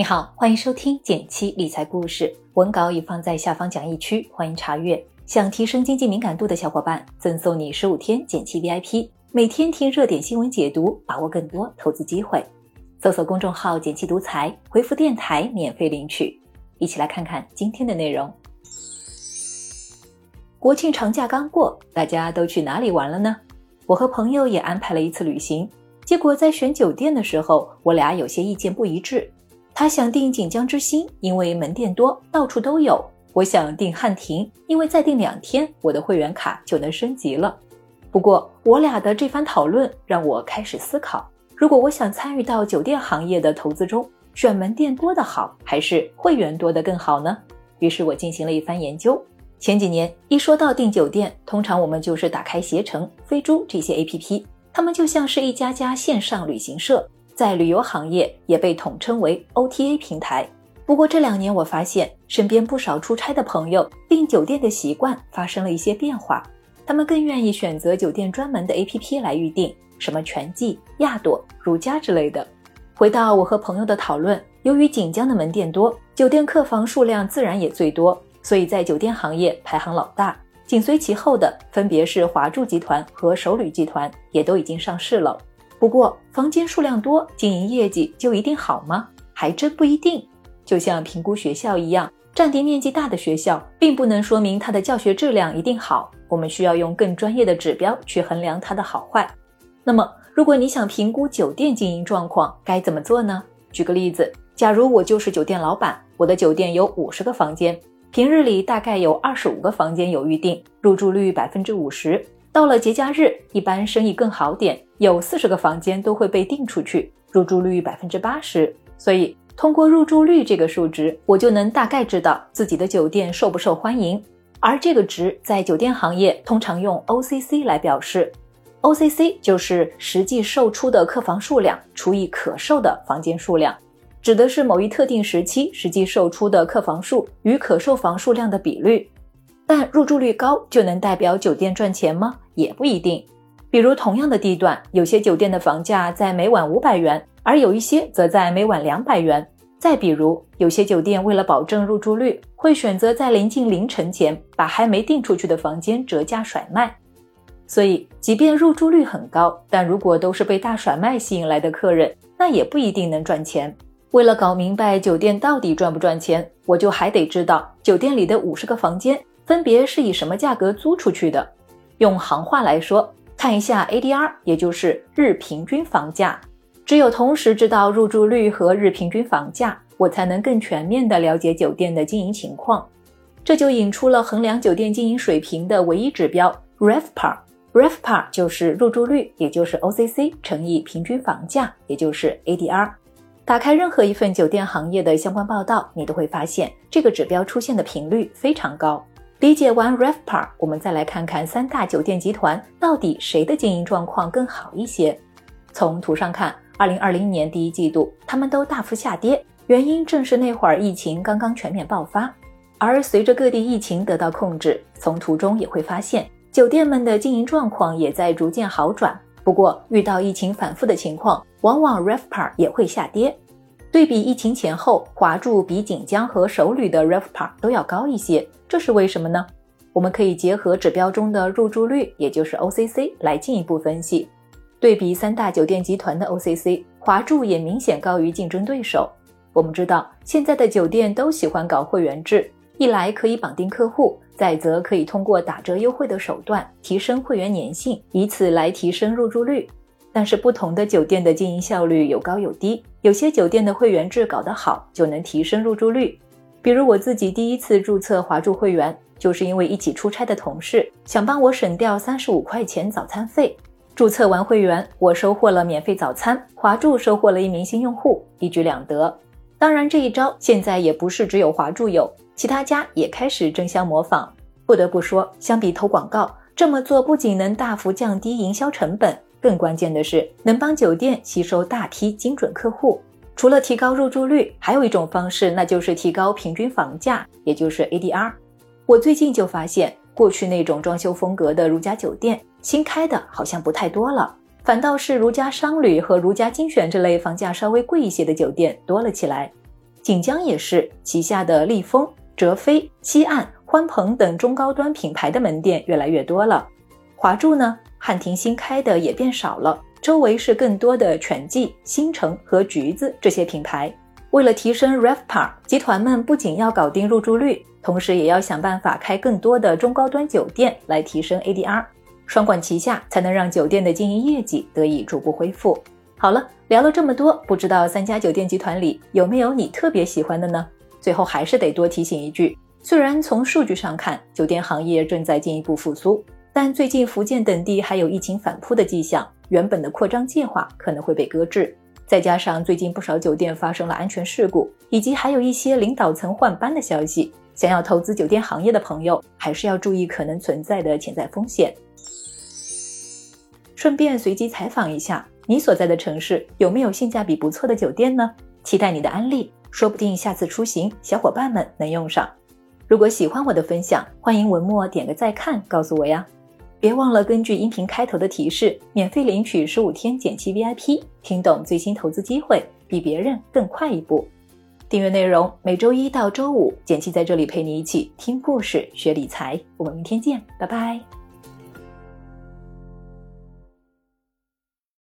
你好，欢迎收听减七理财故事，文稿已放在下方讲义区，欢迎查阅。想提升经济敏感度的小伙伴，赠送你十五天减七 VIP，每天听热点新闻解读，把握更多投资机会。搜索公众号“减七独裁，回复“电台”免费领取。一起来看看今天的内容。国庆长假刚过，大家都去哪里玩了呢？我和朋友也安排了一次旅行，结果在选酒店的时候，我俩有些意见不一致。他想订锦江之星，因为门店多，到处都有。我想订汉庭，因为再订两天，我的会员卡就能升级了。不过，我俩的这番讨论让我开始思考：如果我想参与到酒店行业的投资中，选门店多的好，还是会员多的更好呢？于是我进行了一番研究。前几年一说到订酒店，通常我们就是打开携程、飞猪这些 APP，他们就像是一家家线上旅行社。在旅游行业也被统称为 OTA 平台。不过这两年我发现，身边不少出差的朋友订酒店的习惯发生了一些变化，他们更愿意选择酒店专门的 APP 来预订，什么全季、亚朵、如家之类的。回到我和朋友的讨论，由于锦江的门店多，酒店客房数量自然也最多，所以在酒店行业排行老大。紧随其后的分别是华住集团和首旅集团，也都已经上市了。不过，房间数量多，经营业绩就一定好吗？还真不一定。就像评估学校一样，占地面积大的学校，并不能说明它的教学质量一定好。我们需要用更专业的指标去衡量它的好坏。那么，如果你想评估酒店经营状况，该怎么做呢？举个例子，假如我就是酒店老板，我的酒店有五十个房间，平日里大概有二十五个房间有预订，入住率百分之五十。到了节假日，一般生意更好点，有四十个房间都会被订出去，入住率百分之八十。所以通过入住率这个数值，我就能大概知道自己的酒店受不受欢迎。而这个值在酒店行业通常用 OCC 来表示，OCC 就是实际售出的客房数量除以可售的房间数量，指的是某一特定时期实际售出的客房数与可售房数量的比率。但入住率高就能代表酒店赚钱吗？也不一定。比如同样的地段，有些酒店的房价在每晚五百元，而有一些则在每晚两百元。再比如，有些酒店为了保证入住率，会选择在临近凌晨前把还没订出去的房间折价甩卖。所以，即便入住率很高，但如果都是被大甩卖吸引来的客人，那也不一定能赚钱。为了搞明白酒店到底赚不赚钱，我就还得知道酒店里的五十个房间。分别是以什么价格租出去的？用行话来说，看一下 ADR，也就是日平均房价。只有同时知道入住率和日平均房价，我才能更全面地了解酒店的经营情况。这就引出了衡量酒店经营水平的唯一指标 RevPAR。RevPAR 就是入住率，也就是 OCC 乘以平均房价，也就是 ADR。打开任何一份酒店行业的相关报道，你都会发现这个指标出现的频率非常高。理解完 RevPAR，我们再来看看三大酒店集团到底谁的经营状况更好一些。从图上看，二零二零年第一季度他们都大幅下跌，原因正是那会儿疫情刚刚全面爆发。而随着各地疫情得到控制，从图中也会发现酒店们的经营状况也在逐渐好转。不过遇到疫情反复的情况，往往 RevPAR 也会下跌。对比疫情前后，华住比锦江和首旅的 RevPAR 都要高一些。这是为什么呢？我们可以结合指标中的入住率，也就是 OCC 来进一步分析。对比三大酒店集团的 OCC，华住也明显高于竞争对手。我们知道，现在的酒店都喜欢搞会员制，一来可以绑定客户，再则可以通过打折优惠的手段提升会员粘性，以此来提升入住率。但是不同的酒店的经营效率有高有低，有些酒店的会员制搞得好，就能提升入住率。比如我自己第一次注册华住会员，就是因为一起出差的同事想帮我省掉三十五块钱早餐费。注册完会员，我收获了免费早餐，华住收获了一名新用户，一举两得。当然，这一招现在也不是只有华住有，其他家也开始争相模仿。不得不说，相比投广告，这么做不仅能大幅降低营销成本，更关键的是能帮酒店吸收大批精准客户。除了提高入住率，还有一种方式，那就是提高平均房价，也就是 ADR。我最近就发现，过去那种装修风格的如家酒店，新开的好像不太多了，反倒是如家商旅和如家精选这类房价稍微贵一些的酒店多了起来。锦江也是，旗下的丽丰、哲飞、西岸、欢鹏等中高端品牌的门店越来越多了。华住呢，汉庭新开的也变少了，周围是更多的全季、新城和橘子这些品牌。为了提升 RevPAR，集团们不仅要搞定入住率，同时也要想办法开更多的中高端酒店来提升 ADR，双管齐下才能让酒店的经营业绩得以逐步恢复。好了，聊了这么多，不知道三家酒店集团里有没有你特别喜欢的呢？最后还是得多提醒一句，虽然从数据上看，酒店行业正在进一步复苏，但最近福建等地还有疫情反扑的迹象，原本的扩张计划可能会被搁置。再加上最近不少酒店发生了安全事故，以及还有一些领导层换班的消息，想要投资酒店行业的朋友，还是要注意可能存在的潜在风险。顺便随机采访一下，你所在的城市有没有性价比不错的酒店呢？期待你的安利，说不定下次出行小伙伴们能用上。如果喜欢我的分享，欢迎文末点个再看，告诉我呀。别忘了根据音频开头的提示，免费领取十五天减期 VIP，听懂最新投资机会，比别人更快一步。订阅内容每周一到周五，简七在这里陪你一起听故事、学理财。我们明天见，拜拜。